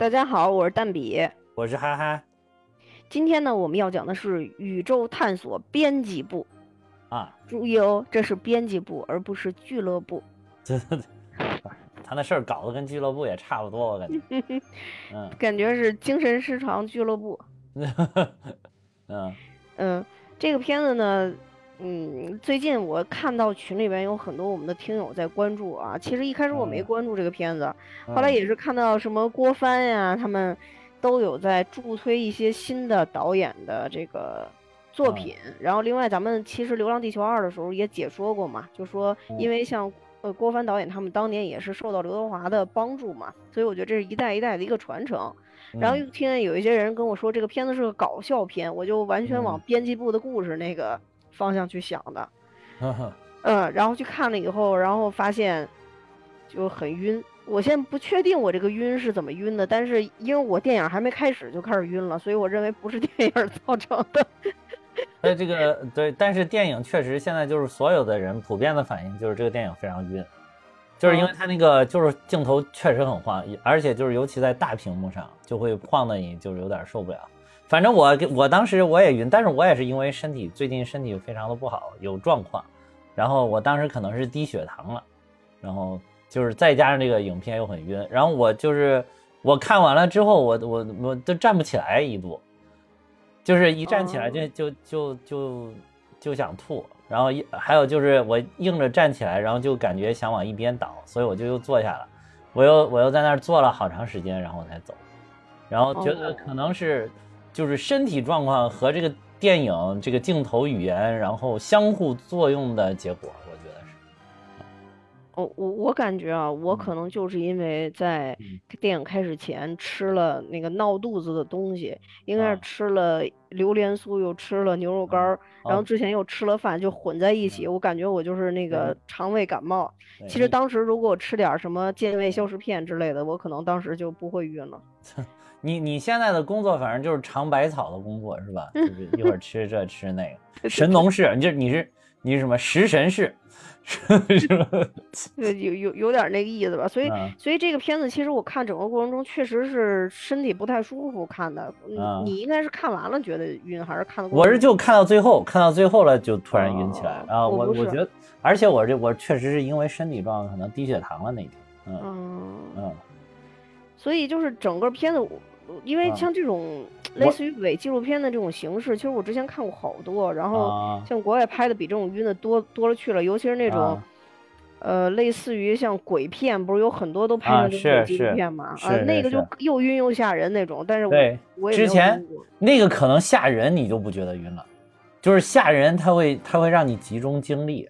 大家好，我是蛋比，我是哈哈。今天呢，我们要讲的是宇宙探索编辑部啊，注意哦，这是编辑部，而不是俱乐部。对对对，他那事儿搞得跟俱乐部也差不多，我感觉。嗯，感觉是精神失常俱乐部。嗯 嗯，这个片子呢。嗯，最近我看到群里边有很多我们的听友在关注啊。其实一开始我没关注这个片子，后来也是看到什么郭帆呀，他们都有在助推一些新的导演的这个作品。然后另外咱们其实《流浪地球二》的时候也解说过嘛，就说因为像呃郭帆导演他们当年也是受到刘德华的帮助嘛，所以我觉得这是一代一代的一个传承。然后又听见有一些人跟我说这个片子是个搞笑片，我就完全往编辑部的故事那个。方向去想的，嗯，然后去看了以后，然后发现就很晕。我现在不确定我这个晕是怎么晕的，但是因为我电影还没开始就开始晕了，所以我认为不是电影造成的。哎，这个对，但是电影确实现在就是所有的人普遍的反应就是这个电影非常晕，就是因为它那个就是镜头确实很晃，而且就是尤其在大屏幕上就会晃的你就是有点受不了。反正我我当时我也晕，但是我也是因为身体最近身体非常的不好，有状况，然后我当时可能是低血糖了，然后就是再加上这个影片又很晕，然后我就是我看完了之后，我我我都站不起来一度，就是一站起来就就就就就想吐，然后一还有就是我硬着站起来，然后就感觉想往一边倒，所以我就又坐下了，我又我又在那儿坐了好长时间，然后才走，然后觉得可能是。就是身体状况和这个电影这个镜头语言，然后相互作用的结果，我觉得是。哦，我我感觉啊，我可能就是因为在电影开始前吃了那个闹肚子的东西，应该是吃了榴莲酥，又吃了牛肉干儿，然后之前又吃了饭，就混在一起。我感觉我就是那个肠胃感冒。其实当时如果我吃点什么健胃消食片之类的，我可能当时就不会晕了。你你现在的工作反正就是尝百草的工作是吧？就是一会儿吃这吃那个，神农氏，你就你是你是什么食神氏，是吧？有有有点那个意思吧。所以所以这个片子其实我看整个过程中确实是身体不太舒服看的。你应该是看完了觉得晕还是看的？我是就看到最后，看到最后了就突然晕起来啊！我我觉得，而且我这我确实是因为身体状况可能低血糖了那天。嗯嗯，所以就是整个片子。因为像这种类似于伪纪录片的这种形式，其实我之前看过好多，然后像国外拍的比这种晕的多多了去了，尤其是那种，呃，类似于像鬼片，不是有很多都拍成这种纪录片嘛？啊，那个就又晕又吓人那种。但是对，之前那个可能吓人，你就不觉得晕了，就是吓人，它会它会让你集中精力，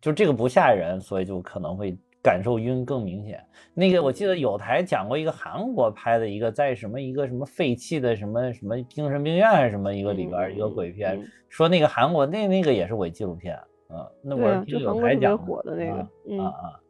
就这个不吓人，所以就可能会。感受晕更明显。那个我记得有台讲过一个韩国拍的一个在什么一个什么废弃的什么什么精神病院还是什么一个里边一个鬼片，说那个韩国那那个也是伪纪录片啊。那我听有台讲火的那个啊啊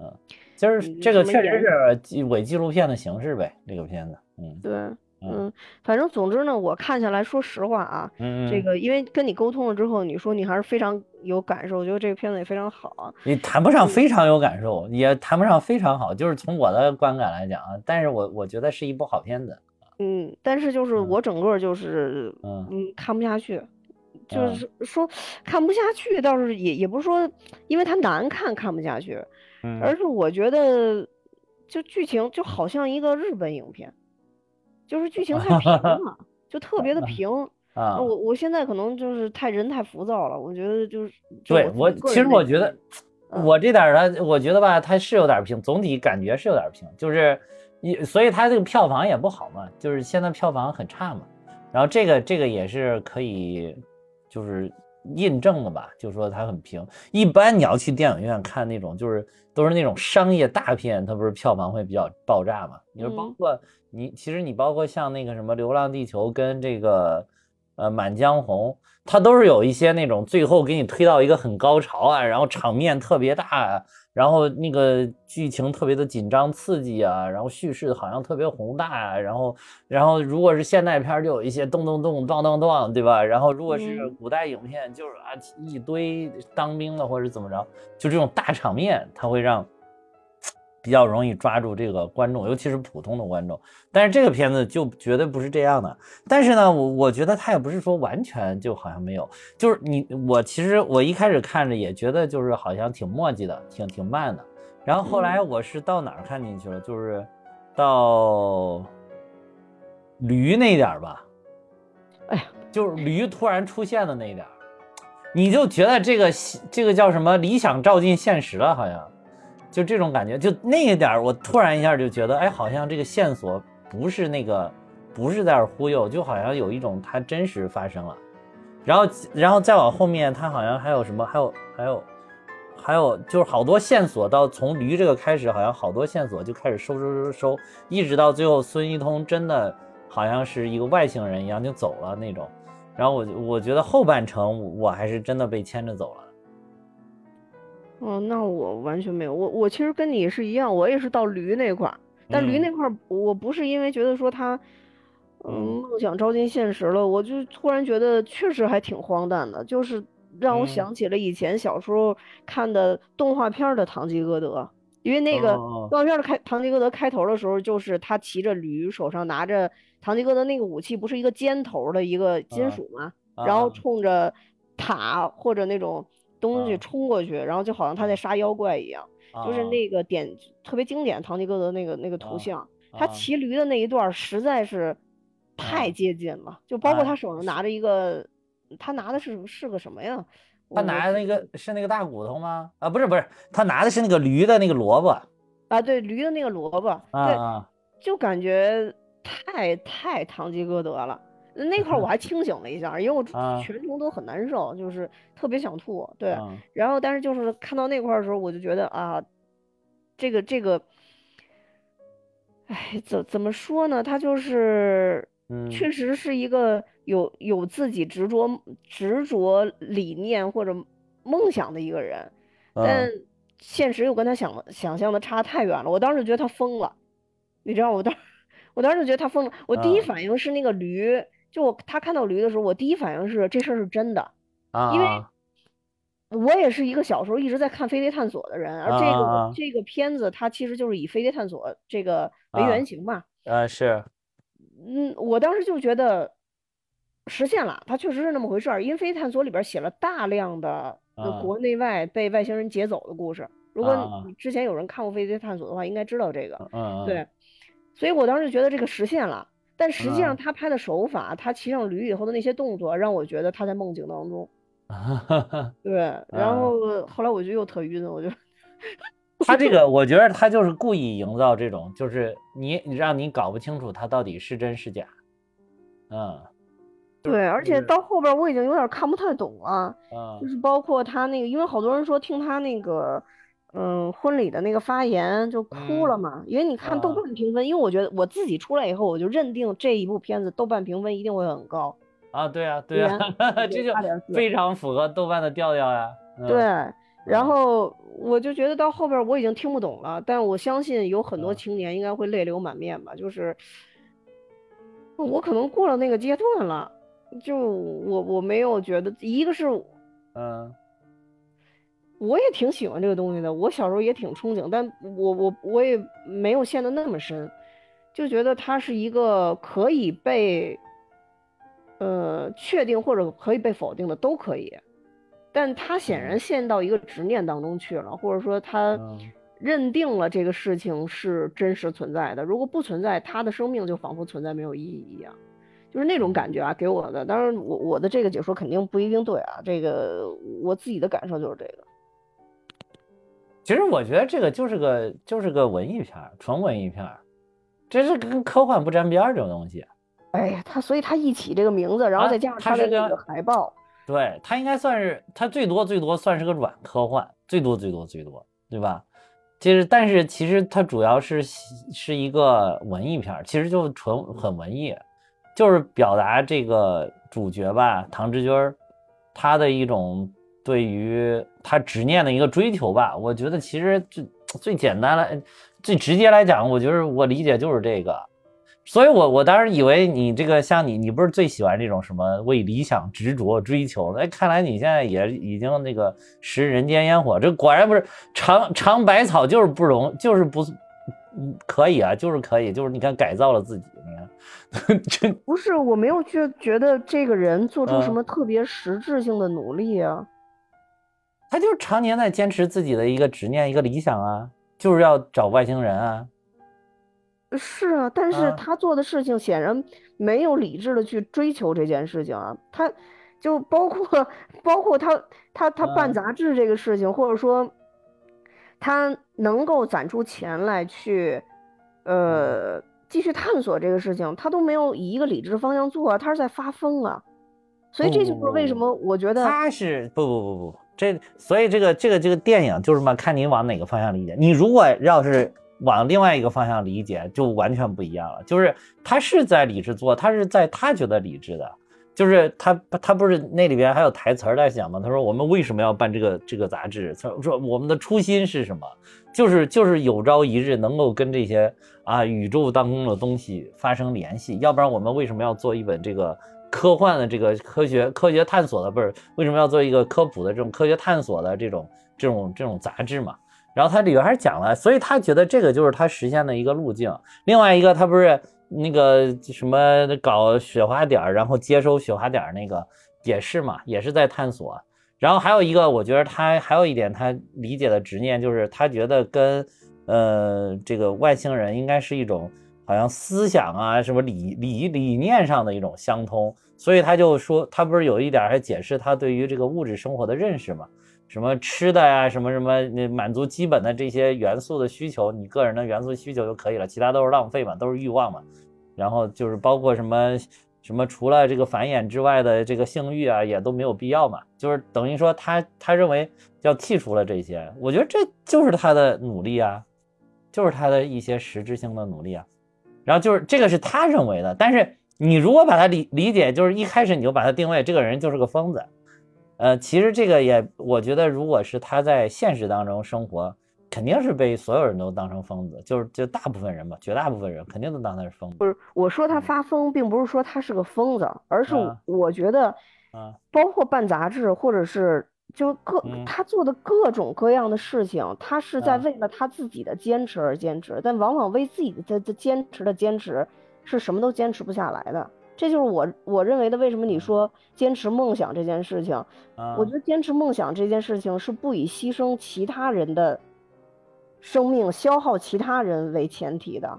嗯，就是这个确实是伪纪录片的形式呗，这个片子嗯对。嗯，反正总之呢，我看下来说实话啊，嗯，这个因为跟你沟通了之后，你说你还是非常有感受，我觉得这个片子也非常好。你谈不上非常有感受，也谈不上非常好，就是从我的观感来讲啊，但是我我觉得是一部好片子。嗯，但是就是我整个就是嗯看不下去，就是说看不下去，倒是也也不是说因为它难看看不下去，而是我觉得就剧情就好像一个日本影片。就是剧情太平 了，就特别的平啊！我我现在可能就是太人太浮躁了，我觉得就是对我其实我觉得我这点儿呢，我觉得吧，它是有点平，总体感觉是有点平，就是一所以它这个票房也不好嘛，就是现在票房很差嘛。然后这个这个也是可以就是印证的吧，就说它很平。一般你要去电影院看那种就是都是那种商业大片，它不是票房会比较爆炸嘛？你说包括。你其实你包括像那个什么《流浪地球》跟这个呃《满江红》，它都是有一些那种最后给你推到一个很高潮啊，然后场面特别大，然后那个剧情特别的紧张刺激啊，然后叙事好像特别宏大啊，然后然后如果是现代片就有一些咚咚咚咚咚咚，对吧？然后如果是古代影片就是啊一堆当兵的或者怎么着，就这种大场面，它会让。比较容易抓住这个观众，尤其是普通的观众。但是这个片子就绝对不是这样的。但是呢，我我觉得他也不是说完全就好像没有，就是你我其实我一开始看着也觉得就是好像挺墨迹的，挺挺慢的。然后后来我是到哪儿看进去了？就是到驴那点儿吧。哎呀，就是驴突然出现的那一点儿，你就觉得这个这个叫什么理想照进现实了，好像就这种感觉。就那一点，我突然一下就觉得，哎，好像这个线索不是那个，不是在这忽悠，就好像有一种它真实发生了。然后，然后再往后面，它好像还有什么，还有还有还有，就是好多线索到从驴这个开始，好像好多线索就开始收收收收，一直到最后孙一通真的。好像是一个外星人一样就走了那种，然后我我觉得后半程我还是真的被牵着走了。哦，那我完全没有，我我其实跟你是一样，我也是到驴那块儿，但驴那块儿我不是因为觉得说他，嗯，梦想照进现实了，我就突然觉得确实还挺荒诞的，就是让我想起了以前小时候看的动画片的《堂吉诃德》。因为那个动画片的开《堂吉诃德》开头的时候，就是他骑着驴，手上拿着堂吉诃德那个武器，不是一个尖头的一个金属吗？然后冲着塔或者那种东西冲过去，然后就好像他在杀妖怪一样，就是那个点特别经典唐吉诃德那个那个图像。他骑驴的那一段实在是太接近了，就包括他手上拿着一个，他拿的是是个什么呀？他拿的那个是那个大骨头吗？啊，不是不是，他拿的是那个驴的那个萝卜啊，对，驴的那个萝卜，对，就感觉太太唐吉诃德了。那块我还清醒了一下，因为我全程都很难受，就是特别想吐。对，然后但是就是看到那块的时候，我就觉得啊，这个这个，哎，怎怎么说呢？他就是，确实是一个。有有自己执着执着理念或者梦想的一个人，但现实又跟他想想象的差太远了。我当时觉得他疯了，你知道我当 我当时就觉得他疯了。我第一反应是那个驴，就我他看到驴的时候，我第一反应是这事儿是真的，啊因为我也是一个小时候一直在看飞碟探索的人，而这个这个片子它其实就是以飞碟探索这个为原型嘛。呃，是，嗯，我当时就觉得。实现了，它确实是那么回事儿。因为《飞探索》里边写了大量的国内外被外星人劫走的故事。如果你之前有人看过《飞碟探索》的话，应该知道这个。嗯对，所以我当时觉得这个实现了，但实际上他拍的手法，他骑上驴以后的那些动作，让我觉得他在梦境当中。对，然后后来我就又特晕，我就。他这个，我觉得他就是故意营造这种，就是你你让你搞不清楚他到底是真是假。嗯。对，而且到后边我已经有点看不太懂了，就是包括他那个，因为好多人说听他那个，嗯，婚礼的那个发言就哭了嘛。因为你看豆瓣评分，因为我觉得我自己出来以后，我就认定这一部片子豆瓣评分一定会很高。啊，对啊，对啊，这就非常符合豆瓣的调调呀。对，然后我就觉得到后边我已经听不懂了，但我相信有很多青年应该会泪流满面吧，就是我可能过了那个阶段了。就我我没有觉得，一个是，嗯，我也挺喜欢这个东西的，我小时候也挺憧憬，但我我我也没有陷得那么深，就觉得它是一个可以被，呃，确定或者可以被否定的都可以，但他显然陷到一个执念当中去了，或者说他认定了这个事情是真实存在的，如果不存在，他的生命就仿佛存在没有意义一样。就是那种感觉啊，给我的。当然，我我的这个解说肯定不一定对啊。这个我自己的感受就是这个。其实我觉得这个就是个就是个文艺片，纯文艺片，这是跟科幻不沾边儿这种东西。哎呀，他所以他一起这个名字，然后再加上他的那个海报，对他应该算是他最多最多算是个软科幻，最多最多最多，对吧？其实但是其实它主要是是一个文艺片，其实就纯很文艺。就是表达这个主角吧，唐志军儿，他的一种对于他执念的一个追求吧。我觉得其实最最简单来、最直接来讲，我觉得我理解就是这个。所以我我当时以为你这个像你，你不是最喜欢这种什么为理想执着追求的？哎，看来你现在也已经那个食人间烟火，这果然不是尝尝百草就是不容，就是不，嗯，可以啊，就是可以，就是你看改造了自己，你看，这不是我没有去觉得这个人做出什么特别实质性的努力啊，他就是常年在坚持自己的一个执念，一个理想啊，就是要找外星人啊。是啊，但是他做的事情显然没有理智的去追求这件事情啊，他就包括包括他他他办杂志这个事情，或者说他能够攒出钱来去呃继续探索这个事情，他都没有以一个理智的方向做，啊他是在发疯啊，所以这就是为什么我觉得他是不不不不这，所以这个这个这个电影就是嘛，看你往哪个方向理解，你如果要是。往另外一个方向理解就完全不一样了，就是他是在理智做，他是在他觉得理智的，就是他他不是那里边还有台词在讲吗？他说我们为什么要办这个这个杂志？他说我们的初心是什么？就是就是有朝一日能够跟这些啊宇宙当中的东西发生联系，要不然我们为什么要做一本这个科幻的这个科学科学探索的不是为什么要做一个科普的这种科学探索的这种这种这种杂志嘛？然后他里边还讲了，所以他觉得这个就是他实现的一个路径。另外一个，他不是那个什么搞雪花点然后接收雪花点那个也是嘛，也是在探索。然后还有一个，我觉得他还有一点他理解的执念，就是他觉得跟呃这个外星人应该是一种好像思想啊什么理理理念上的一种相通。所以他就说，他不是有一点还解释他对于这个物质生活的认识嘛？什么吃的呀，什么什么，那满足基本的这些元素的需求，你个人的元素需求就可以了，其他都是浪费嘛，都是欲望嘛。然后就是包括什么什么，除了这个繁衍之外的这个性欲啊，也都没有必要嘛。就是等于说他他认为要剔除了这些，我觉得这就是他的努力啊，就是他的一些实质性的努力啊。然后就是这个是他认为的，但是你如果把他理理解，就是一开始你就把他定位这个人就是个疯子。呃，其实这个也，我觉得，如果是他在现实当中生活，肯定是被所有人都当成疯子，就是就大部分人吧，绝大部分人肯定都当他是疯子。不是，我说他发疯，并不是说他是个疯子，而是我觉得，啊，包括办杂志，或者是就各他做的各种各样的事情，他是在为了他自己的坚持而坚持，但往往为自己的的坚持的坚持，是什么都坚持不下来的。这就是我我认为的，为什么你说坚持梦想这件事情？我觉得坚持梦想这件事情是不以牺牲其他人的生命、消耗其他人为前提的。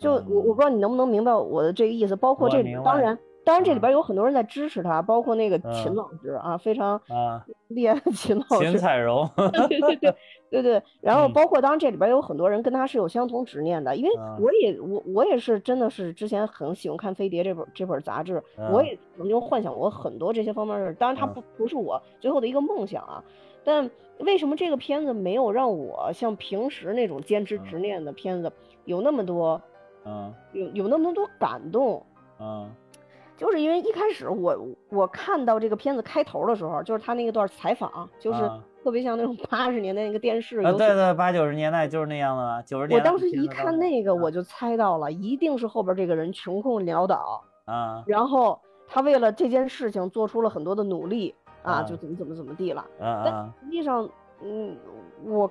就我我不知道你能不能明白我的这个意思，包括这当然。当然，这里边有很多人在支持他，包括那个秦老师啊，非常 厉害的秦老师。秦彩荣。对对对对 对。然后包括当然这里边有很多人跟他是有相同执念的，因为我也我我也是真的是之前很喜欢看《飞碟》这本这本杂志，我也曾经幻想过很多这些方面的事。当然，它不不是我最后的一个梦想啊。但为什么这个片子没有让我像平时那种坚持执念的片子有那么多，嗯，有有那么多感动，嗯。就是因为一开始我我看到这个片子开头的时候，就是他那一段采访，就是特别像那种八十年代那个电视。啊，对对，八九十年代就是那样的嘛，九十年代。我当时一看那个，我就猜到了，一定是后边这个人穷困潦倒啊，然后他为了这件事情做出了很多的努力啊，就怎么怎么怎么地了。但实际上，嗯，我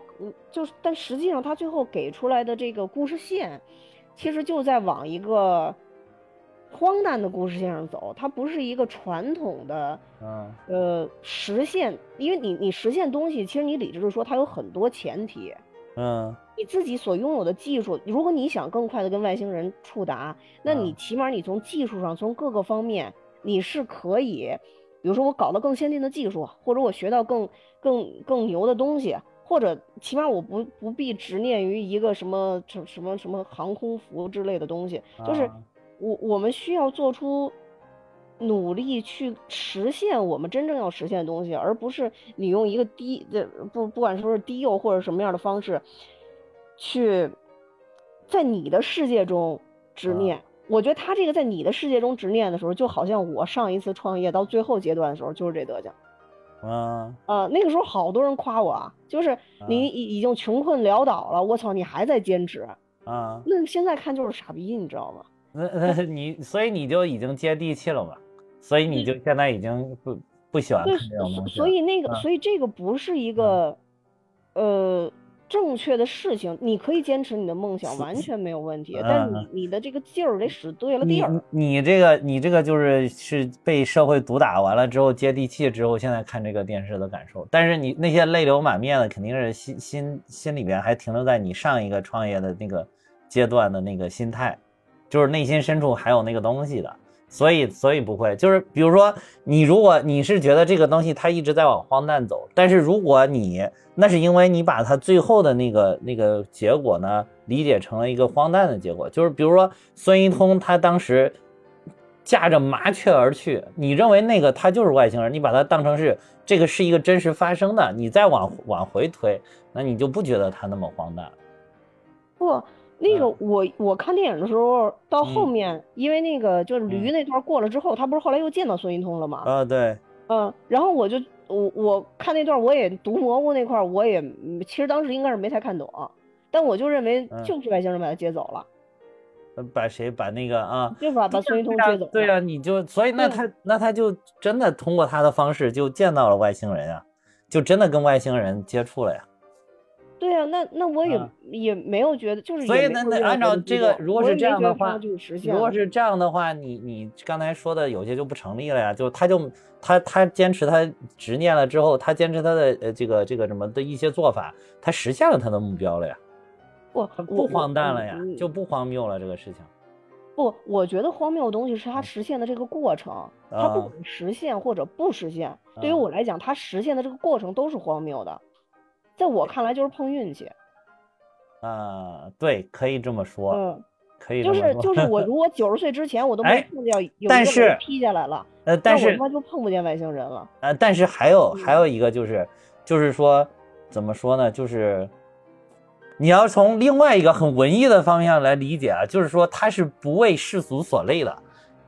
就是，但实际上他最后给出来的这个故事线，其实就在往一个。荒诞的故事线上走，它不是一个传统的，嗯呃，实现，因为你你实现东西，其实你理智的说，它有很多前提，嗯，你自己所拥有的技术，如果你想更快的跟外星人触达，那你起码你从技术上，从各个方面，你是可以，比如说我搞到更先进的技术，或者我学到更更更牛的东西，或者起码我不不必执念于一个什么什什么什么航空服之类的东西，就是。我我们需要做出努力去实现我们真正要实现的东西，而不是你用一个低的不不管说是低幼或者什么样的方式，去在你的世界中执念。我觉得他这个在你的世界中执念的时候，就好像我上一次创业到最后阶段的时候就是这德行。啊啊，那个时候好多人夸我啊，就是你已已经穷困潦倒了，我操，你还在坚持。啊，那现在看就是傻逼，你知道吗？那 那你 所以你就已经接地气了嘛？所以你就现在已经不不喜欢看对，这种东西了。所以那个，嗯所以这个不是一个，呃，正确的事情。你可以坚持你的梦想，完全没有问题。但你你的这个劲儿得使对了地你儿。你这个你这个就是是被社会毒打完了之后接地气之后，现在看这个电视的感受。但是你那些泪流满面的，肯定是心心心里边还停留在你上一个创业的那个阶段的那个心态，就是内心深处还有那个东西的。所以，所以不会，就是比如说，你如果你是觉得这个东西它一直在往荒诞走，但是如果你那是因为你把它最后的那个那个结果呢理解成了一个荒诞的结果，就是比如说孙一通他当时驾着麻雀而去，你认为那个他就是外星人，你把它当成是这个是一个真实发生的，你再往往回推，那你就不觉得他那么荒诞。不，那个嗯我我看电影的时候，到后嗯面，因为那个就是驴嗯那段过了之后，他不是后来又见到孙一通了吗？啊，对，嗯，然后我就我我看那段我也毒蘑菇那块儿我也嗯其实当时应该是没太看懂，但我就认为嗯就是外星人把他接走了，呃把谁把那个啊？就是把把孙一通接走了。对啊，你就所以那他那他就真的通过他的方式就见到了外星人啊，就真的跟外星人接触了呀。对啊，那那我也、啊也没有觉得，就是所以那那按照这个如果是这样的话如果是这样的话，你你刚才说的有些就不成立了呀。就他就他他坚持他执念了之后，他坚持他的呃这个这个什么的一些做法，他实现了他的目标了呀，不不荒诞了呀嗯，就不荒谬了这个事情。不，我觉得荒谬的东西是他实现的这个过程，他不啊管实现或者不实现，对于啊我来讲，他实现的这个过程都是荒谬的，在我看来就是碰运气。啊，对，可以这么说，嗯，可以。就是就是我 如果九十岁之前我都没哎碰见但是人劈下来了，呃，但是就碰不见外星人了。呃，但是还有嗯还有一个就是，就是说，怎么说呢？就是你要从另外一个很文艺的方向来理解啊，就是说他是不为世俗所累的，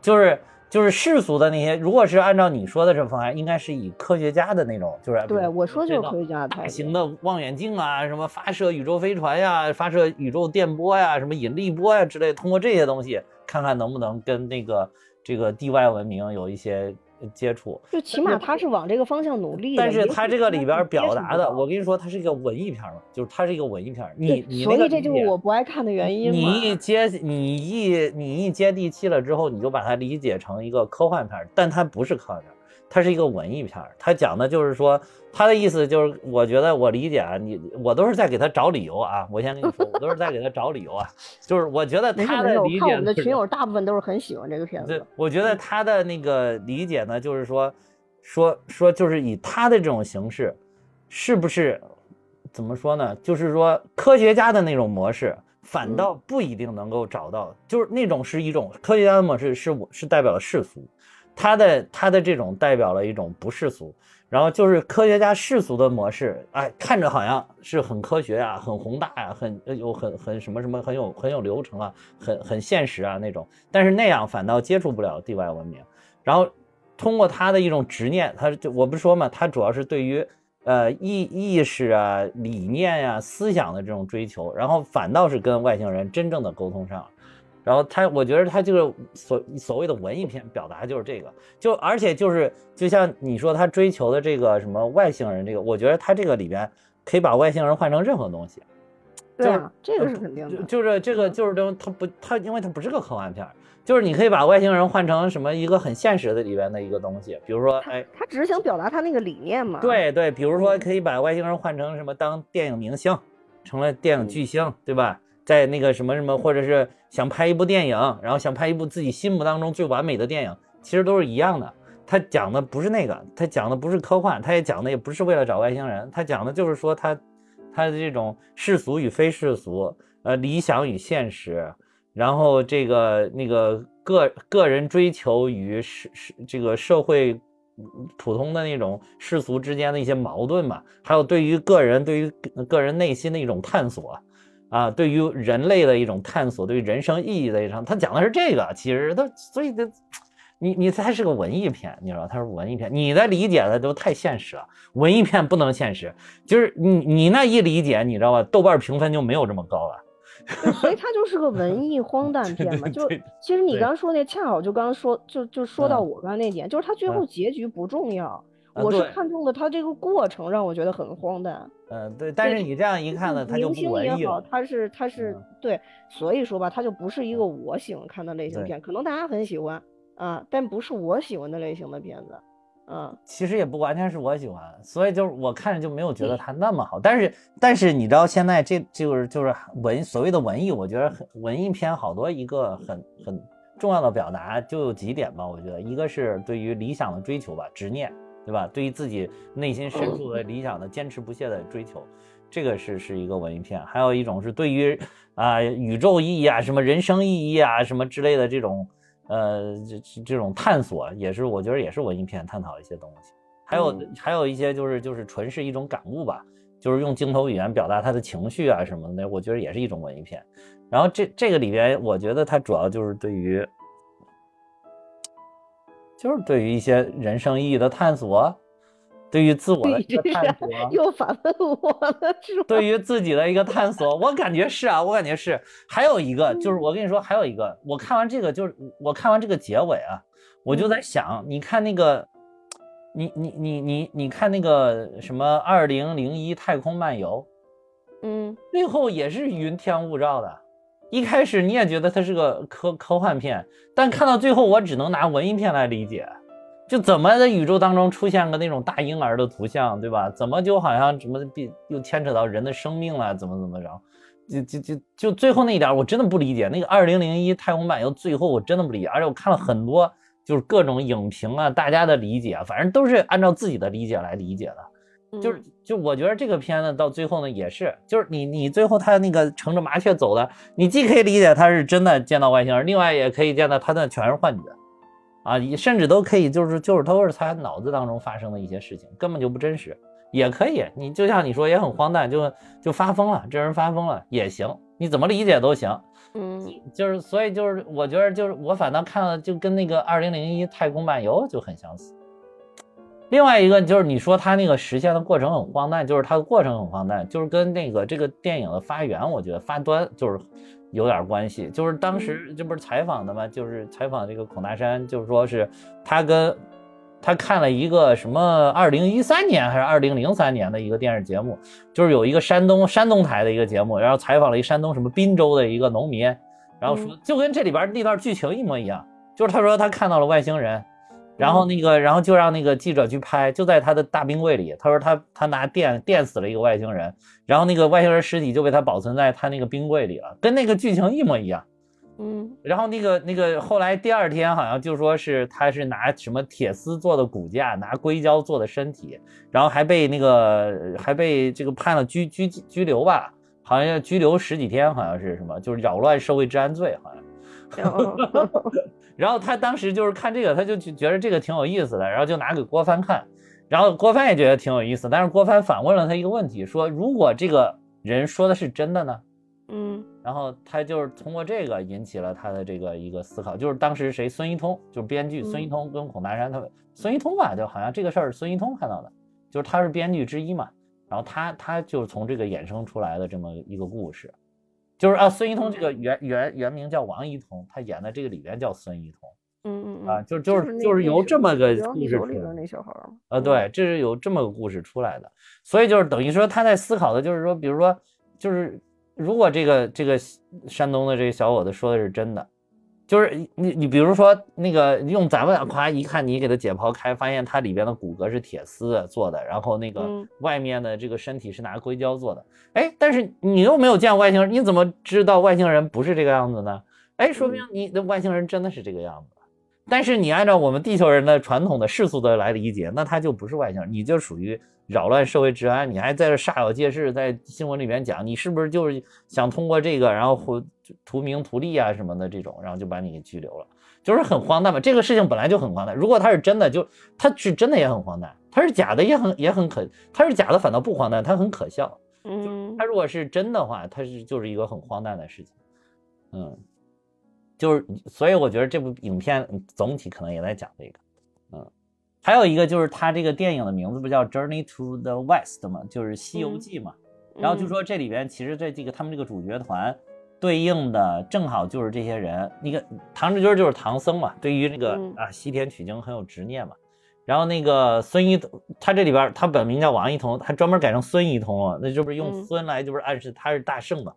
就是就是世俗的那些，如果是按照你说的这种方案，应该是以科学家的那种，就是对，我说就是科学家的。大型的望远镜啊，什么发射宇宙飞船呀、发射宇宙电波呀、什么引力波呀之类，通过这些东西看看能不能跟那个这个地外文明有一些接触。就起码他是往这个方向努力的。但是他这个里边表达的，我跟你说，它是一个文艺片嘛，就是它是一个文艺片。你对你所以这就是我不爱看的原因。你一接你一你一接地气了之后，你就把它理解成一个科幻片儿，但它不是科幻片儿，它是一个文艺片儿。它讲的就是说，他的意思就是，我觉得我理解啊，你我都是在给他找理由啊。我先跟你说，我都是在给他找理由啊。就是我觉得他的理看我们的群友大部分都是很喜欢这个片对子。，我觉得他的那个理解呢，就是说，说说就是以他的这种形式，是不是怎么说呢？就是说科学家的那种模式，反嗯倒不一定能够找到，就是那种是一种科学家的模式，是我是代表了世俗，他的他的这种代表了一种不世俗。然后就是科学家世俗的模式，哎，看着好像是很科学啊，很宏大呀、很有很很什么什么很有很有流程啊，很很现实啊那种。但是那样反倒接触不了地外文明。然后通过他的一种执念，他就我不是说嘛，他主要是对于呃意意识啊、理念呀、思想的这种追求，然后反倒是跟外星人真正的沟通上了。然后他，我觉得他这个所所谓的文艺片表达就是这个，就而且就是就像你说他追求的这个什么外星人这个，我觉得他这个里边可以把外星人换成任何东西，对啊，这个是肯定的。就是这个就是这种他不他因为他不是个科幻片，就是你可以把外星人换成什么一个很现实的里边的一个东西，比如说哎他只是想表达他那个理念嘛。，对对，比如说可以把外星人换成什么当电影明星，成了电影巨星，对吧？在那个什么什么，或者是想拍一部电影，然后想拍一部自己心目当中最完美的电影，其实都是一样的。他讲的不是那个，他讲的不是科幻，他也讲的也不是为了找外星人，他讲的就是说他他的这种世俗与非世俗，呃，理想与现实，然后这个那个个个人追求与社社这个社会普通的那种世俗之间的一些矛盾嘛，还有对于个人对于个人内心的一种探索，啊，对于人类的一种探索，对于人生意义的一种，他讲的是这个，其实他所以他。你你它是个文艺片，你知道他是文艺片，你的理解的都太现实了，文艺片不能现实，就是你你那一理解，你知道吧？豆瓣评分就没有这么高了。所以它就是个文艺荒诞 片嘛。就其实你刚刚说那，恰好就刚刚说，就就说到我刚才那点，就是它最后结局不重要，我是看中了他这个过程，让我觉得很荒诞。嗯，对。但是你这样一看呢，他就不文艺了。他是他是对，所以说吧，他就不是一个我喜欢看的类型片，可能大家很喜欢啊，但不是我喜欢的类型的片子。嗯，其实也不完全是我喜欢，所以就是我看着就没有觉得它那么好。但是，但是你知道现在这就是就是文所谓的文艺，我觉得很文艺片好多一个很很重要的表达就有几点吧。我觉得一个是对于理想的追求吧，执念，对吧？对于自己内心深处的理想的坚持不懈的追求，这个是是一个文艺片。还有一种是对于啊宇宙意义啊、什么人生意义啊、什么之类的这种。呃，这这种探索也是，我觉得也是文艺片探讨一些东西。还有还有一些就是就是纯是一种感悟吧，就是用镜头语言表达他的情绪啊什么的，我觉得也是一种文艺片。然后这这个里边，我觉得它主要就是对于，就是对于一些人生意义的探索。对于自我的一个探索，又反问我了，是吧？对于自己的一个探索，我感觉是啊，我感觉是。还有一个就是，我跟你说，还有一个，我看完这个，就是我看完这个结尾啊，我就在想，你看那个，你你你你你看那个什么《二零零一太空漫游》，嗯，最后也是云天雾罩的。一开始你也觉得它是个科科幻片，但看到最后，我只能拿文艺片来理解。就怎么在宇宙当中出现个那种大婴儿的图像，对吧？怎么就好像什么比又牵扯到人的生命了？怎么怎么着？就就就就最后那一点，我真的不理解。那个二零零一太空漫游最后我真的不理解，而且我看了很多就是各种影评啊，大家的理解，反正都是按照自己的理解来理解的。就是就我觉得这个片子到最后呢，也是就是你你最后他那个乘着麻雀走的，你既可以理解他是真的见到外星人，另外也可以见到他的全是幻觉。啊，你甚至都可以，就是就是都是他脑子当中发生的一些事情，根本就不真实，也可以。你就像你说，也很荒诞，就就发疯了，这人发疯了也行，你怎么理解都行。嗯，就是所以就是我觉得就是我反倒看了，就跟那个二零零一太空漫游就很相似。另外一个就是你说他那个实现的过程很荒诞，就是他的过程很荒诞，就是跟那个这个电影的发源，我觉得发端就是。有点关系，就是当时这不是采访的吗？就是采访这个孔大山，就是说是他跟他看了一个什么二零一三年还是二零零三年的一个电视节目，就是有一个山东山东台的一个节目，然后采访了一山东什么滨州的一个农民，然后说就跟这里边那段剧情一模一样，就是他说他看到了外星人。然后那个，然后就让那个记者去拍，就在他的大冰柜里。他说他他拿电电死了一个外星人，然后那个外星人尸体就被他保存在他那个冰柜里了，跟那个剧情一模一样。嗯，然后那个那个后来第二天好像就说是他是拿什么铁丝做的骨架，拿硅胶做的身体，然后还被那个还被这个判了拘拘拘留吧，好像要拘留十几天，好像是什么，就是扰乱社会治安罪，好像。然后他当时就是看这个，他就觉得这个挺有意思的，然后就拿给郭帆看，然后郭帆也觉得挺有意思，但是郭帆反问了他一个问题，说如果这个人说的是真的呢？嗯，然后他就是通过这个引起了他的这个一个思考，就是当时谁孙一通，就是编剧孙一通跟孔大山他们，孙一通吧，就好像这个事儿是孙一通看到的，就是他是编剧之一嘛，然后他他就是从这个衍生出来的这么一个故事。就是啊，孙一通这个原原原名叫王一通，他演的这个里边叫孙一通。嗯嗯嗯。啊，就就是就是由这么个故事出来。那小孩啊，对，这是有这么个故事出来的。所以就是等于说他在思考的，就是说，比如说，就是如果这个这个山东的这个小伙子说的是真的。就是你你比如说那个用咱们夸一看，你给它解剖开，发现它里边的骨骼是铁丝做的，然后那个外面的这个身体是拿硅胶做的。哎，但是你又没有见过外星人，你怎么知道外星人不是这个样子呢？哎，说明你的外星人真的是这个样子。但是你按照我们地球人的传统的世俗的来理解，那他就不是外星人，你就属于。扰乱社会治安，你还在这煞有介事，在新闻里面讲，你是不是就是想通过这个，然后图名图利啊什么的这种，然后就把你给拘留了，就是很荒诞嘛。这个事情本来就很荒诞，如果他是真的，就他是真的也很荒诞；他是假的也很也很可，他是假的反倒不荒诞，他很可笑。嗯，他如果是真的话，他是就是一个很荒诞的事情。嗯，就是所以我觉得这部影片总体可能也在讲这个。嗯。还有一个就是他这个电影的名字不叫《Journey to the West》嘛，就是《西游记》嘛。然后就说这里边其实这几个他们这个主角团，对应的正好就是这些人。那个唐志军就是唐僧嘛，对于这个啊西天取经很有执念嘛。然后那个孙一，他这里边他本名叫王一彤，他专门改成孙一彤了，那这不是用孙来，就是暗示他是大圣嘛。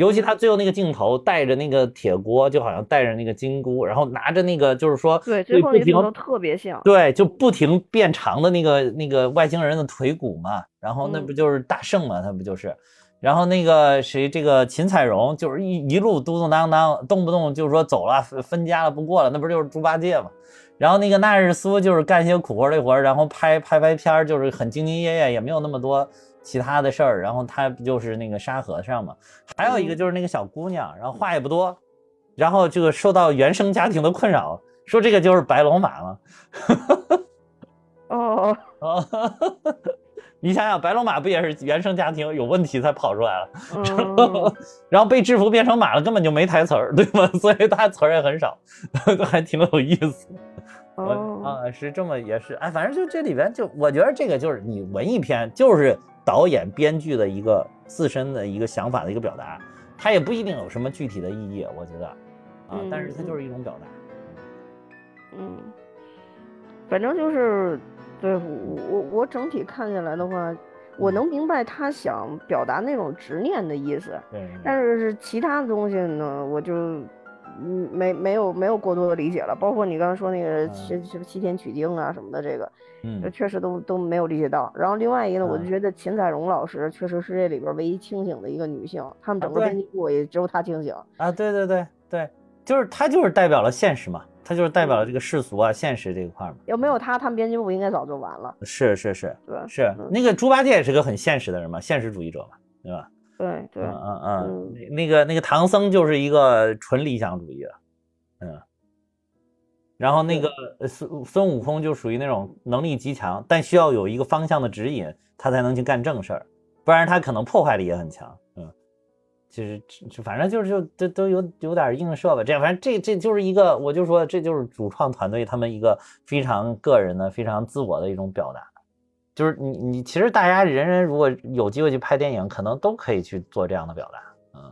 尤其他最后那个镜头，带着那个铁锅，就好像带着那个金箍，然后拿着那个，就是说，对，最后那镜头特别像，对，就不停变长的那个那个外星人的腿骨嘛，然后那不就是大圣嘛，他不就是，然后那个谁，这个秦彩荣就是一一路嘟嘟囔囔，动不动就是说走了，分家了，不过了，那不就是猪八戒嘛？然后那个纳日苏就是干些苦活累活，然后拍拍拍片儿，就是很兢兢业业，也没有那么多。其他的事儿，然后他不就是那个沙和尚嘛？还有一个就是那个小姑娘，然后话也不多，然后这个受到原生家庭的困扰，说这个就是白龙马嘛。哦哦，你想想，白龙马不也是原生家庭有问题才跑出来了？然后被制服变成马了，根本就没台词儿，对吗？所以他词儿也很少，还挺有意思。哦啊，是这么也是，哎，反正就这里边就我觉得这个就是你文艺片就是。导演、编剧的一个自身的一个想法的一个表达，它也不一定有什么具体的意义，我觉得，啊，但是它就是一种表达。嗯，反正就是，对我我我整体看下来的话，我能明白他想表达那种执念的意思，对，但是其他的东西呢，我就。嗯，没没有没有过多的理解了，包括你刚刚说那个什什么西天取经啊什么的，这个，嗯，确实都都没有理解到。然后另外一个呢，我就觉得秦彩荣老师确实是这里边唯一清醒的一个女性，他们整个编辑部也只有她清醒啊。对对对对，就是她就是代表了现实嘛，她就是代表了这个世俗啊现实这一块嘛。要没有她，他们编辑部应该早就完了。是是是，对，是那个猪八戒也是个很现实的人嘛，现实主义者嘛，对吧？对对，嗯嗯嗯，那个那个唐僧就是一个纯理想主义的，嗯，然后那个孙孙悟空就属于那种能力极强，但需要有一个方向的指引，他才能去干正事儿，不然他可能破坏力也很强，嗯，其实就反正就是就都都有有点映射吧，这样反正这这就是一个，我就说这就是主创团队他们一个非常个人的、非常自我的一种表达。就是你你其实大家人人如果有机会去拍电影，可能都可以去做这样的表达，嗯，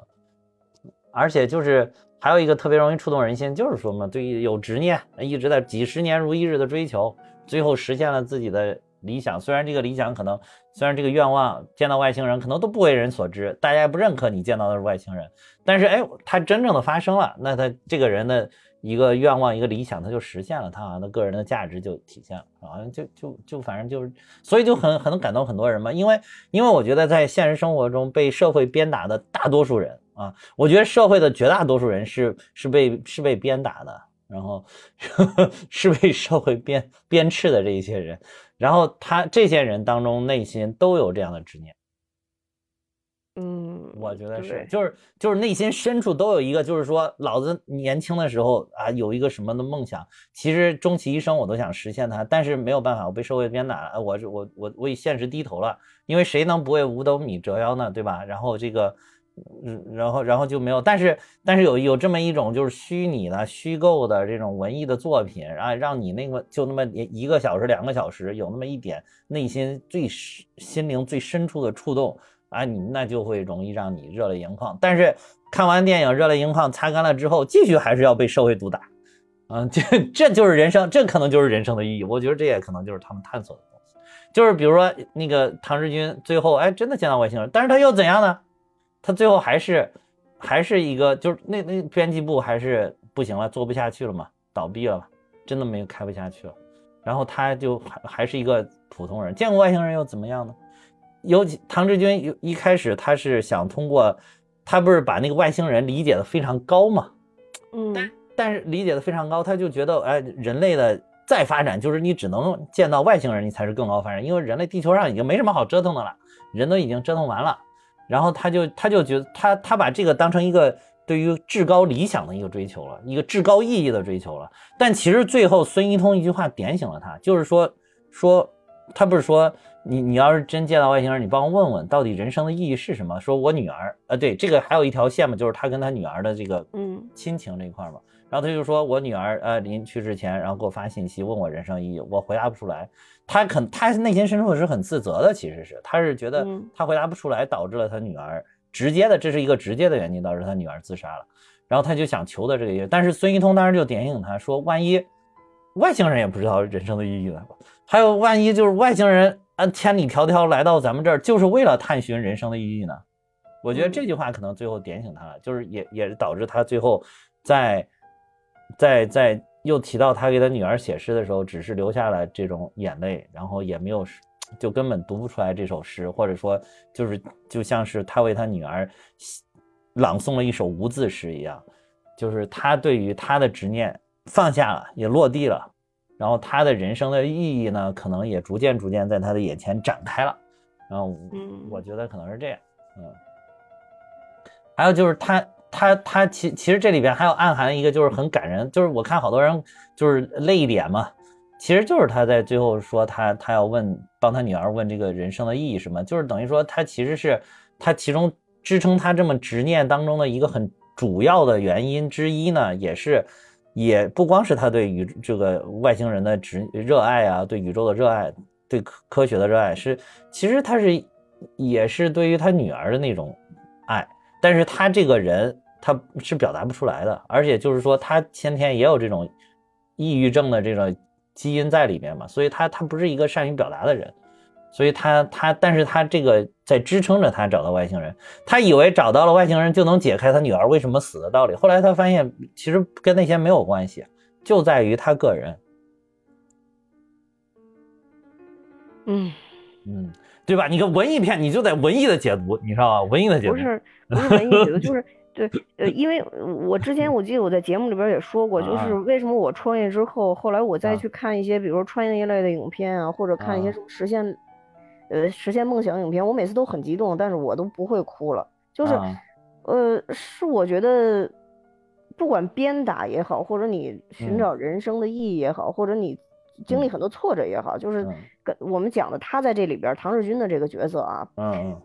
而且就是还有一个特别容易触动人心，就是说嘛，对于有执念，一直在几十年如一日的追求，最后实现了自己的理想。虽然这个理想可能，虽然这个愿望见到外星人可能都不为人所知，大家也不认可你见到的是外星人，但是哎，他真正的发生了，那他这个人的。一个愿望，一个理想，他就实现了，他好像他个人的价值就体现了，好像就就就反正就是，所以就很很能感动很多人嘛。因为因为我觉得在现实生活中被社会鞭打的大多数人啊，我觉得社会的绝大多数人是是被是被鞭打的，然后呵呵 是被社会鞭鞭笞的这一些人，然后他这些人当中内心都有这样的执念。嗯，我觉得是，就是就是内心深处都有一个，就是说，老子年轻的时候啊，有一个什么的梦想，其实终其一生我都想实现它，但是没有办法，我被社会鞭打了，我我我我以现实低头了，因为谁能不为五斗米折腰呢，对吧？然后这个，嗯，然后然后就没有，但是但是有有这么一种就是虚拟的、虚构的这种文艺的作品啊，让你那个就那么一个小时、两个小时，有那么一点内心最心灵最深处的触动。啊，你那就会容易让你热泪盈眶。但是看完电影热泪盈眶擦干了之后，继续还是要被社会毒打。嗯，这 这就是人生，这可能就是人生的意义。我觉得这也可能就是他们探索的东西。就是比如说那个唐志军最后哎真的见到外星人，但是他又怎样呢？他最后还是还是一个就是那那编辑部还是不行了，做不下去了嘛，倒闭了，真的没有开不下去了。然后他就还还是一个普通人，见过外星人又怎么样呢？尤其唐志军一一开始他是想通过，他不是把那个外星人理解的非常高嘛，嗯，但但是理解的非常高，他就觉得哎，人类的再发展就是你只能见到外星人，你才是更高发展，因为人类地球上已经没什么好折腾的了，人都已经折腾完了，然后他就他就觉得他他把这个当成一个对于至高理想的一个追求了，一个至高意义的追求了，但其实最后孙一通一句话点醒了他，就是说说他不是说。你你要是真见到外星人，你帮我问问，到底人生的意义是什么？说我女儿，呃，对，这个还有一条线嘛，就是他跟他女儿的这个嗯亲情这一块嘛。然后他就说我女儿呃临去世前，然后给我发信息问我人生意义，我回答不出来。他肯他内心深处是很自责的，其实是他是觉得他回答不出来，导致了他女儿直接的，这是一个直接的原因导致他女儿自杀了。然后他就想求的这个意义，但是孙一通当时就点醒他说：“万一外星人也不知道人生的意义呢？还有万一就是外星人啊千里迢迢来到咱们这儿，就是为了探寻人生的意义呢？”我觉得这句话可能最后点醒他了，就是也也导致他最后在在在又提到他给他女儿写诗的时候，只是留下了这种眼泪，然后也没有就根本读不出来这首诗，或者说就是就像是他为他女儿。朗诵了一首无字诗一样，就是他对于他的执念放下了，也落地了，然后他的人生的意义呢，可能也逐渐逐渐在他的眼前展开了。然后，我觉得可能是这样。嗯，还有就是他他他其其实这里边还有暗含一个就是很感人，就是我看好多人就是泪点嘛，其实就是他在最后说他他要问帮他女儿问这个人生的意义什么，就是等于说他其实是他其中。支撑他这么执念当中的一个很主要的原因之一呢，也是，也不光是他对宇这个外星人的执热爱啊，对宇宙的热爱，对科科学的热爱，是其实他是也是对于他女儿的那种爱，但是他这个人他是表达不出来的，而且就是说他先天也有这种抑郁症的这种基因在里面嘛，所以他他不是一个善于表达的人。所以他他，但是他这个在支撑着他找到外星人，他以为找到了外星人就能解开他女儿为什么死的道理。后来他发现，其实跟那些没有关系，就在于他个人。嗯嗯，对吧？你个文艺片，你就得文艺的解读，你知道吧？文艺的解读不是不是文艺解读，就是对呃，因为我之前我记得我在节目里边也说过，就是为什么我创业之后，后来我再去看一些，比如说穿越一类的影片啊，或者看一些什么实现。呃，实现梦想影片，我每次都很激动，但是我都不会哭了。就是，呃，是我觉得，不管鞭打也好，或者你寻找人生的意义也好，或者你经历很多挫折也好，就是跟我们讲的他在这里边唐日军的这个角色啊，嗯，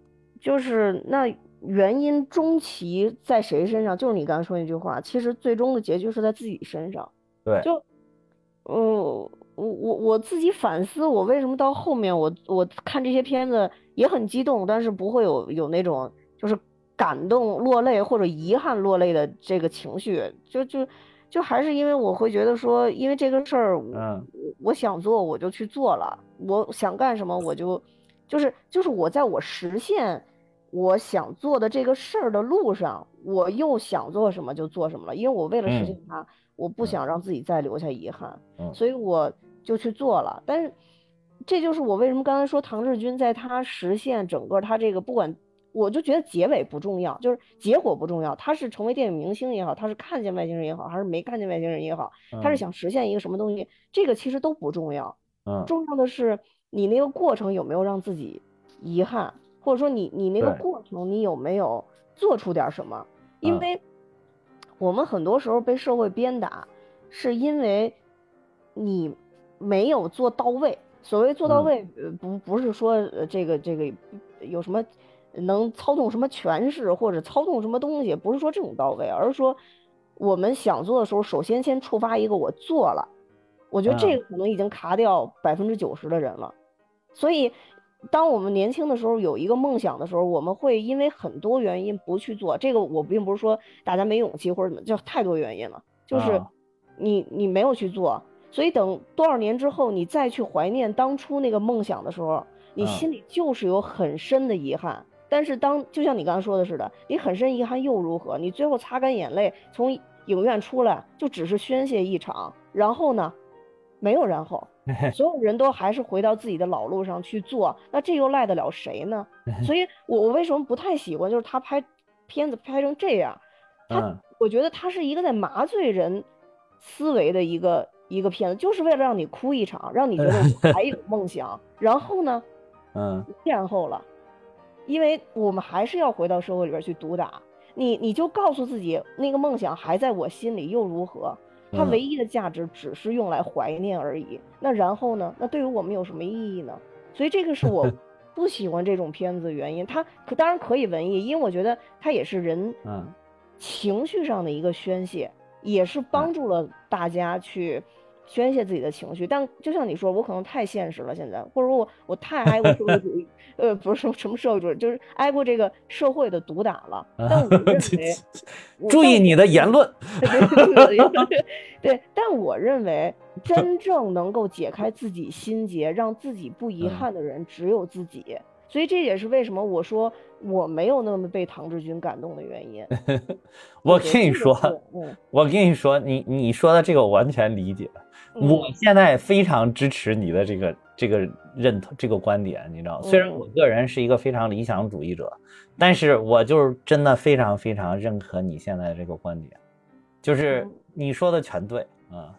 就是那原因终其在谁身上？就是你刚才说那句话，其实最终的结局是在自己身上。对，就，呃。我我我自己反思，我为什么到后面我我看这些片子也很激动，但是不会有有那种就是感动落泪或者遗憾落泪的这个情绪，就就就还是因为我会觉得说，因为这个事儿，嗯，我想做我就去做了，我想干什么我就就是就是我在我实现我想做的这个事儿的路上，我又想做什么就做什么了，因为我为了实现它。我不想让自己再留下遗憾，所以我就去做了。但是，这就是我为什么刚才说唐志军在他实现整个他这个不管，我就觉得结尾不重要，就是结果不重要。他是成为电影明星也好，他是看见外星人也好，还是没看见外星人也好，他是想实现一个什么东西，这个其实都不重要。嗯，重要的是你那个过程有没有让自己遗憾，或者说你你那个过程你有没有做出点什么，因为。我们很多时候被社会鞭打，是因为你没有做到位。所谓做到位，呃，不不是说这个这个有什么能操纵什么权势或者操纵什么东西，不是说这种到位，而是说我们想做的时候，首先先触发一个我做了。我觉得这个可能已经卡掉百分之九十的人了，所以。当我们年轻的时候有一个梦想的时候，我们会因为很多原因不去做。这个我并不是说大家没勇气或者怎么，就太多原因了。就是你你没有去做，所以等多少年之后你再去怀念当初那个梦想的时候，你心里就是有很深的遗憾。但是当就像你刚才说的似的，你很深遗憾又如何？你最后擦干眼泪从影院出来，就只是宣泄一场，然后呢，没有然后。所有人都还是回到自己的老路上去做，那这又赖得了谁呢？所以，我我为什么不太喜欢，就是他拍片子拍成这样，他我觉得他是一个在麻醉人思维的一个一个片子，就是为了让你哭一场，让你觉得还有梦想。然后呢，嗯，然后了，因为我们还是要回到社会里边去毒打你，你就告诉自己那个梦想还在我心里又如何？它唯一的价值只是用来怀念而已。那然后呢？那对于我们有什么意义呢？所以这个是我 不喜欢这种片子的原因。它可当然可以文艺，因为我觉得它也是人情绪上的一个宣泄，也是帮助了大家去宣泄自己的情绪。但就像你说，我可能太现实了，现在，或者说我我太爱过社会主义，呃，不是什么什么社会主义，就是挨过这个社会的毒打了。但我认为，注意你的言论。对，但我认为真正能够解开自己心结，让自己不遗憾的人，只有自己。所以这也是为什么我说我没有那么被唐志军感动的原因。我跟你说，我跟你说，你你说的这个我完全理解。我现在非常支持你的这个这个认同这个观点，你知道，虽然我个人是一个非常理想主义者，但是我就是真的非常非常认可你现在这个观点，就是你说的全对啊。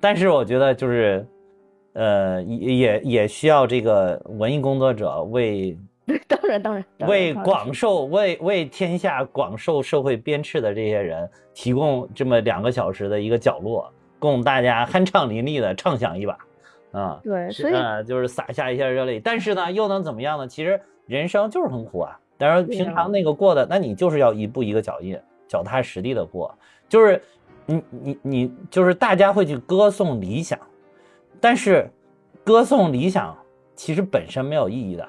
但是我觉得就是。呃，也也也需要这个文艺工作者为，当然当然，为广受为为天下广受社会鞭笞的这些人提供这么两个小时的一个角落，供大家酣畅淋漓的畅想一把，啊，对，所以就是洒下一下热泪。但是呢，又能怎么样呢？其实人生就是很苦啊。但是平常那个过的，那你就是要一步一个脚印，脚踏实地的过。就是你你你，就是大家会去歌颂理想。但是，歌颂理想其实本身没有意义的，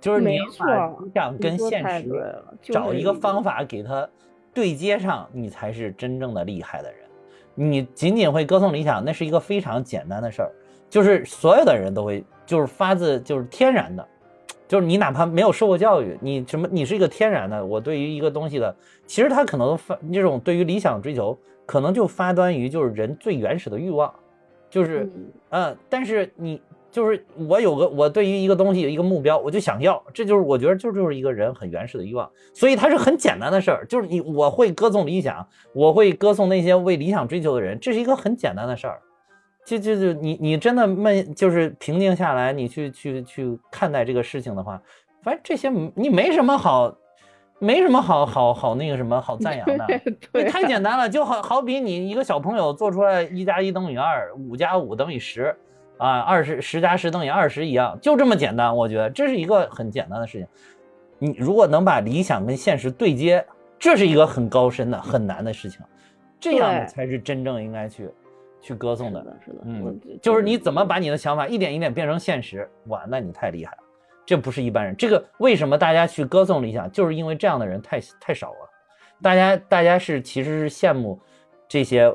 就是你要把理想跟现实找一个方法给它对接上，你才是真正的厉害的人。你仅仅会歌颂理想，那是一个非常简单的事儿，就是所有的人都会，就是发自就是天然的，就是你哪怕没有受过教育，你什么，你是一个天然的。我对于一个东西的，其实他可能发这种对于理想追求，可能就发端于就是人最原始的欲望。就是，嗯，但是你就是我有个我对于一个东西有一个目标，我就想要，这就是我觉得就就是一个人很原始的欲望，所以它是很简单的事儿，就是你我会歌颂理想，我会歌颂那些为理想追求的人，这是一个很简单的事儿，就就就你你真的闷就是平静下来，你去去去看待这个事情的话，反正这些你没什么好。没什么好好好那个什么好赞扬的，太简单了，就好好比你一个小朋友做出来一加一等于二，五加五等于十，啊，二十十加十等于二十一样，就这么简单。我觉得这是一个很简单的事情。你如果能把理想跟现实对接，这是一个很高深的很难的事情，这样才是真正应该去去歌颂的。是的，嗯，就是你怎么把你的想法一点一点变成现实，哇，那你太厉害了。这不是一般人，这个为什么大家去歌颂理想，就是因为这样的人太太少了。大家大家是其实是羡慕这些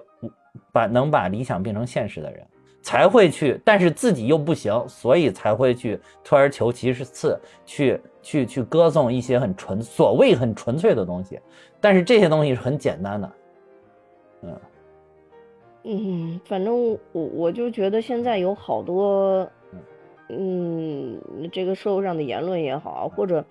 把能把理想变成现实的人，才会去，但是自己又不行，所以才会去退而求其次，去去去歌颂一些很纯所谓很纯粹的东西。但是这些东西是很简单的，嗯嗯，反正我我就觉得现在有好多。嗯，这个社会上的言论也好，或者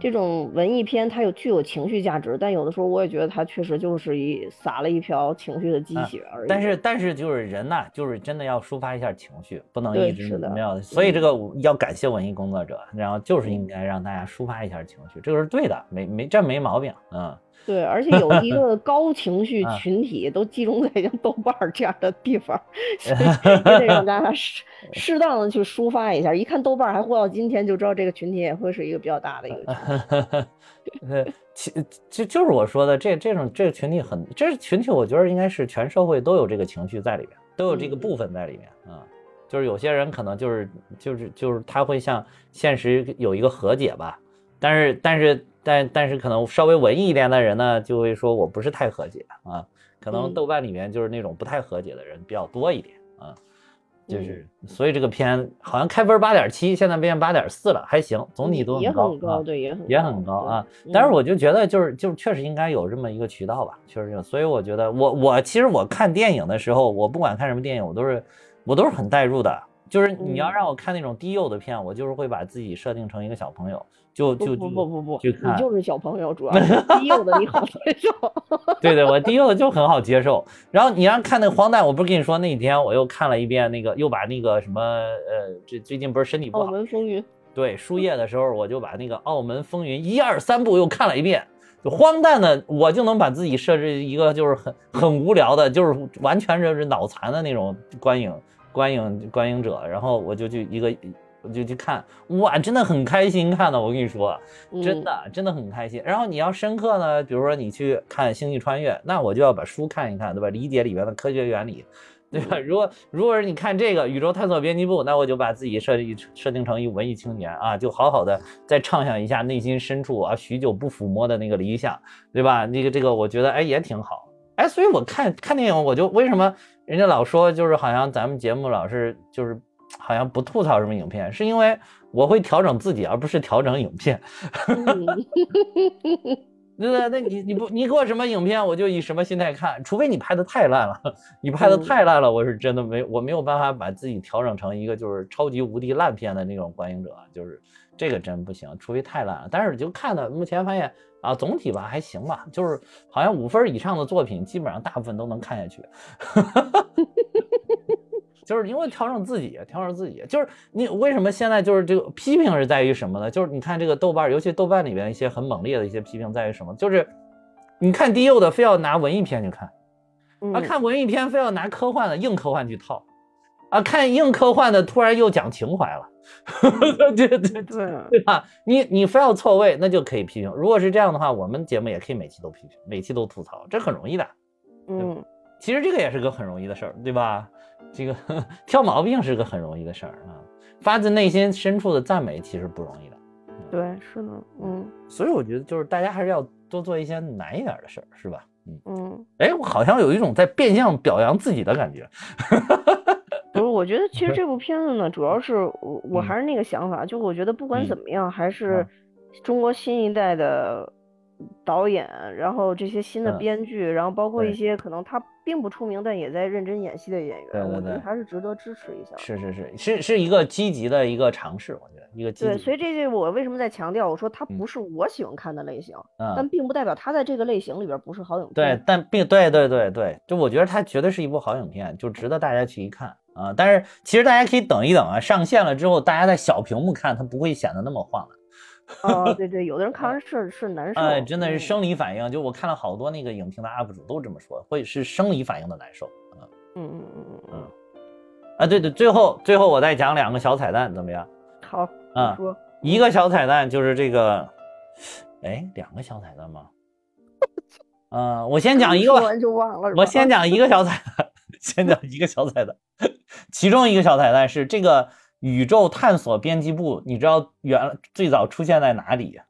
这种文艺片，它有具有情绪价值，但有的时候我也觉得它确实就是一撒了一瓢情绪的鸡血而已。但是，但是就是人呐，就是真的要抒发一下情绪，不能一直没有。所以这个要感谢文艺工作者，然后就是应该让大家抒发一下情绪，这个是对的，没没这没毛病，嗯。对，而且 有一个高情绪群体都集中在像豆瓣这样的地方，所以 也得让大家适适当的去抒发一下。一看豆瓣还活到今天，就知道这个群体也会是一个比较大的一个群体。其就就是我说的这这种这个群体很，这群体我觉得应该是全社会都有这个情绪在里面，都有这个部分在里面啊。就是有些人可能就是就是就是他会向现实有一个和解吧，但是但是。但但是可能稍微文艺一点的人呢，就会说我不是太和解啊。可能豆瓣里面就是那种不太和解的人比较多一点啊。就是所以这个片好像开分八点七，现在变八点四了，还行，总体都很高，对，也很也很高啊。但是我就觉得就是就是确实应该有这么一个渠道吧，确实有。所以我觉得我我其实我看电影的时候，我不管看什么电影，我都是我都是很代入的。就是你要让我看那种低幼的片，我就是会把自己设定成一个小朋友。就就不不不不，你就是小朋友，主要 低幼的你好接受。对对，我低幼的就很好接受。然后你让看那个荒诞，我不是跟你说那几天我又看了一遍那个，又把那个什么呃，这最近不是身体不好，澳门风云。对，输液的时候我就把那个澳门风云一二三部又看了一遍。就荒诞的，我就能把自己设置一个就是很很无聊的，就是完全就是脑残的那种观影观影观影者。然后我就去一个。我就去看，哇，真的很开心看的。我跟你说，真的真的很开心。然后你要深刻呢，比如说你去看《星际穿越》，那我就要把书看一看，对吧？理解里面的科学原理，对吧？如果如果是你看这个宇宙探索编辑部，那我就把自己设计设定成一文艺青年啊，就好好的再畅想一下内心深处啊许久不抚摸的那个理想，对吧？那个这个我觉得哎也挺好，哎，所以我看看电影，我就为什么人家老说就是好像咱们节目老是就是好像不吐槽什么影片，是因为我会调整自己，而不是调整影片。对 对，那你你不你给我什么影片，我就以什么心态看，除非你拍的太烂了，你拍的太烂了，我是真的没我没有办法把自己调整成一个就是超级无敌烂片的那种观影者，就是这个真不行，除非太烂了。但是就看的目前发现啊，总体吧还行吧，就是好像五分以上的作品，基本上大部分都能看下去。就是因为调整自己，调整自己，就是你为什么现在就是这个批评是在于什么呢？就是你看这个豆瓣，尤其豆瓣里边一些很猛烈的一些批评在于什么？就是你看低幼的非要拿文艺片去看，啊，看文艺片非要拿科幻的硬科幻去套，啊，看硬科幻的突然又讲情怀了，对对对对吧？你你非要错位，那就可以批评。如果是这样的话，我们节目也可以每期都批评，每期都吐槽，这很容易的。嗯，其实这个也是个很容易的事儿，对吧？这个 挑毛病是个很容易的事儿啊，发自内心深处的赞美其实不容易的。对，是的，嗯。所以我觉得就是大家还是要多做一些难一点的事儿，是吧？嗯嗯。哎，我好像有一种在变相表扬自己的感觉。不是，我觉得其实这 部片子呢，主要是我我还是那个想法，就我觉得不管怎么样，还是中国新一代的。导演，然后这些新的编剧，然后包括一些可能他并不出名但也在认真演戏的演员，我觉得还是值得支持一下。是是是是是一个积极的一个尝试，我觉得一个积极。对，所以这就我为什么在强调，我说他不是我喜欢看的类型，但并不代表他在这个类型里边不是好影片。对，但并对对对对，就我觉得他绝对是一部好影片，就值得大家去一看啊。但是其实大家可以等一等啊，上线了之后，大家在小屏幕看，它不会显得那么晃的。哦，对对，有的人看完是是难受，哎，真的是生理反应。就我看了好多那个影评的 UP 主都这么说，会是生理反应的难受。嗯嗯嗯嗯嗯。啊，对对，最后最后我再讲两个小彩蛋，怎么样？好，嗯，说一个小彩蛋就是这个，哎，两个小彩蛋吗？嗯，我先讲一个，完就忘了。我先讲一个小彩蛋，先讲一个小彩蛋，其中一个小彩蛋是这个。宇宙探索编辑部，你知道原最早出现在哪里？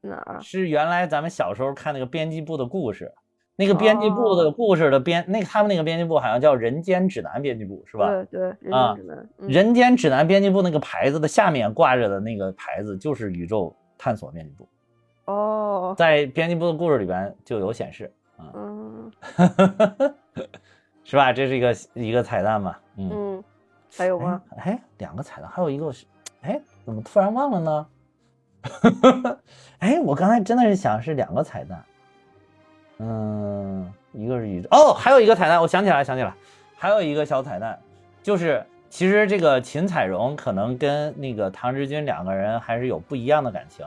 哪？是原来咱们小时候看那个编辑部的故事，那个编辑部的故事的编，那他们那个编辑部好像叫人间指南编辑部，是吧？对对，啊，人间指南编辑部那个牌子的下面挂着的那个牌子就是宇宙探索编辑部。哦，在编辑部的故事里边就有显示，嗯，是吧？这是一个一个彩蛋嘛？嗯。还有吗？哎，两个彩蛋，还有一个是，哎，怎么突然忘了呢？哎，我刚才真的是想是两个彩蛋，嗯，一个是宇宙，哦，还有一个彩蛋，我想起来，想起来，还有一个小彩蛋，就是其实这个秦彩荣可能跟那个唐志军两个人还是有不一样的感情，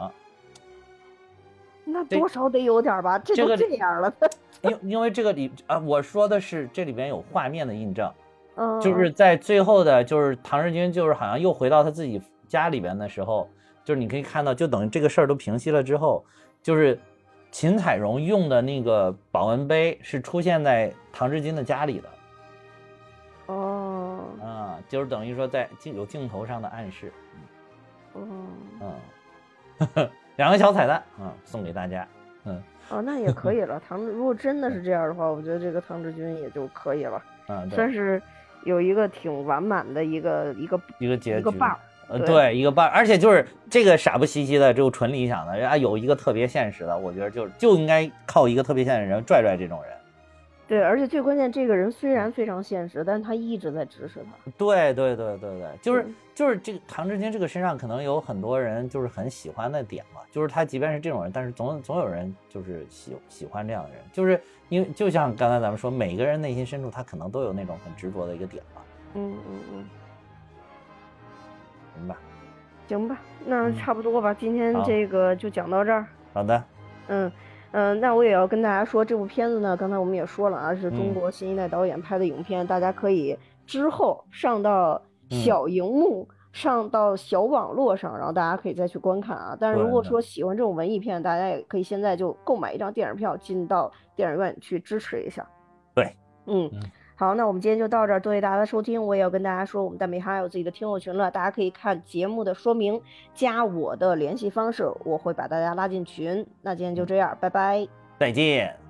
那多少得有点吧？这都这样了，因因为这个里啊，我说的是这里边有画面的印证。嗯，就是在最后的，就是唐日军，就是好像又回到他自己家里边的时候，就是你可以看到，就等于这个事儿都平息了之后，就是秦彩荣用的那个保温杯是出现在唐志军的家里的。哦，啊，就是等于说在镜有镜头上的暗示。嗯嗯，两个小彩蛋啊，送给大家。嗯，哦，那也可以 了。唐，如果真的是这样的话，我觉得这个唐志军也就可以了。嗯，算是。有一个挺完满的一个一个一个结局，一个伴儿，呃，对，一个伴儿，而且就是这个傻不兮兮的，就纯理想的，人家，有一个特别现实的，我觉得就就应该靠一个特别现实的人拽拽这种人。对，而且最关键，这个人虽然非常现实，但是他一直在指使他。对对对对对，就是就是这个唐志军这个身上可能有很多人就是很喜欢的点嘛，就是他即便是这种人，但是总总有人就是喜喜欢这样的人，就是因为就像刚才咱们说，每个人内心深处他可能都有那种很执着的一个点嘛。嗯嗯嗯，行吧，行吧，那差不多吧，今天这个就讲到这儿。好的，嗯。嗯，那我也要跟大家说，这部片子呢，刚才我们也说了啊，是中国新一代导演拍的影片，大家可以之后上到小荧幕，上到小网络上，然后大家可以再去观看啊。但是如果说喜欢这种文艺片，大家也可以现在就购买一张电影票，进到电影院去支持一下。对，嗯，好，那我们今天就到这儿，多谢大家的收听。我也要跟大家说，我们蛋美哈有自己的听友群了，大家可以看节目的说明，加我的联系方式，我会把大家拉进群。那今天就这样，拜拜，再见。